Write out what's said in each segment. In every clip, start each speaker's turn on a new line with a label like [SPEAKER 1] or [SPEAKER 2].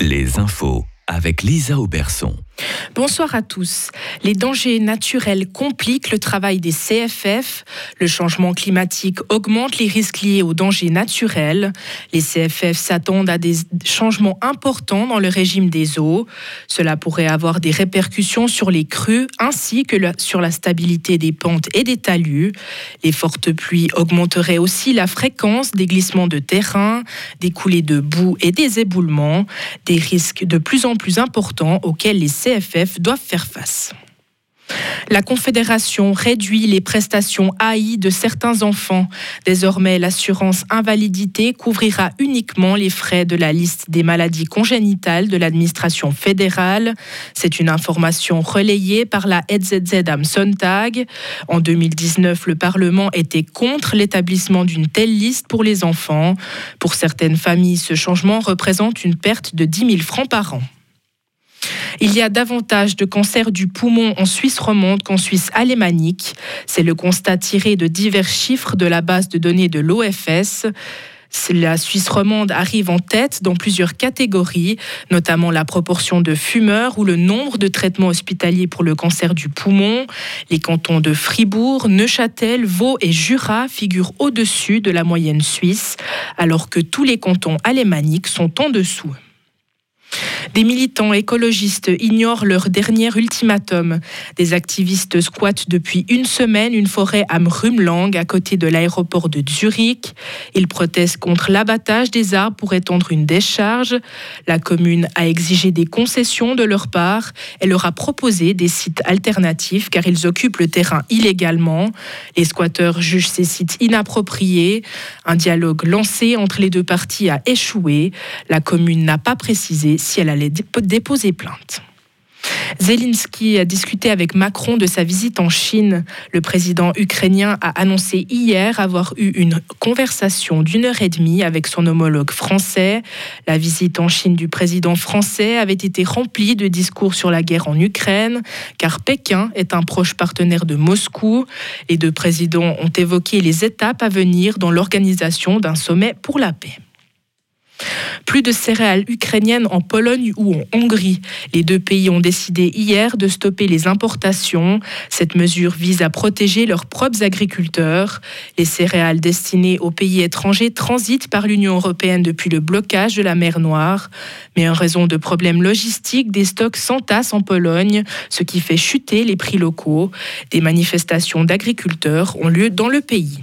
[SPEAKER 1] les infos avec Lisa Auberson.
[SPEAKER 2] Bonsoir à tous. Les dangers naturels compliquent le travail des CFF. Le changement climatique augmente les risques liés aux dangers naturels. Les CFF s'attendent à des changements importants dans le régime des eaux. Cela pourrait avoir des répercussions sur les crues ainsi que sur la stabilité des pentes et des talus. Les fortes pluies augmenteraient aussi la fréquence des glissements de terrain, des coulées de boue et des éboulements, des risques de plus en plus importants auxquels les CFF doivent faire face. La Confédération réduit les prestations AI de certains enfants. Désormais, l'assurance invalidité couvrira uniquement les frais de la liste des maladies congénitales de l'administration fédérale. C'est une information relayée par la EZZ am Sonntag. En 2019, le Parlement était contre l'établissement d'une telle liste pour les enfants. Pour certaines familles, ce changement représente une perte de 10 000 francs par an. Il y a davantage de cancers du poumon en Suisse romande qu'en Suisse alémanique. C'est le constat tiré de divers chiffres de la base de données de l'OFS. La Suisse romande arrive en tête dans plusieurs catégories, notamment la proportion de fumeurs ou le nombre de traitements hospitaliers pour le cancer du poumon. Les cantons de Fribourg, Neuchâtel, Vaud et Jura figurent au-dessus de la moyenne suisse, alors que tous les cantons alémaniques sont en dessous. Des militants écologistes ignorent leur dernier ultimatum. Des activistes squattent depuis une semaine une forêt à Mrumlang, à côté de l'aéroport de Zurich. Ils protestent contre l'abattage des arbres pour étendre une décharge. La commune a exigé des concessions de leur part. Elle leur a proposé des sites alternatifs car ils occupent le terrain illégalement. Les squatteurs jugent ces sites inappropriés. Un dialogue lancé entre les deux parties a échoué. La commune n'a pas précisé si elle allait déposer plainte. Zelensky a discuté avec Macron de sa visite en Chine. Le président ukrainien a annoncé hier avoir eu une conversation d'une heure et demie avec son homologue français. La visite en Chine du président français avait été remplie de discours sur la guerre en Ukraine, car Pékin est un proche partenaire de Moscou. Les deux présidents ont évoqué les étapes à venir dans l'organisation d'un sommet pour la paix. Plus de céréales ukrainiennes en Pologne ou en Hongrie. Les deux pays ont décidé hier de stopper les importations. Cette mesure vise à protéger leurs propres agriculteurs. Les céréales destinées aux pays étrangers transitent par l'Union européenne depuis le blocage de la mer Noire. Mais en raison de problèmes logistiques, des stocks s'entassent en Pologne, ce qui fait chuter les prix locaux. Des manifestations d'agriculteurs ont lieu dans le pays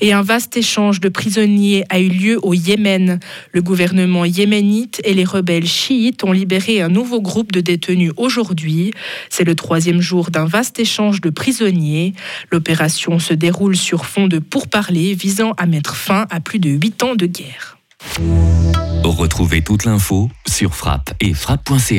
[SPEAKER 2] et un vaste échange de prisonniers a eu lieu au Yémen. Le gouvernement yéménite et les rebelles chiites ont libéré un nouveau groupe de détenus aujourd'hui. C'est le troisième jour d'un vaste échange de prisonniers. L'opération se déroule sur fond de pourparlers visant à mettre fin à plus de huit ans de guerre.
[SPEAKER 1] Retrouvez toute l'info sur frappe et frappe.ch.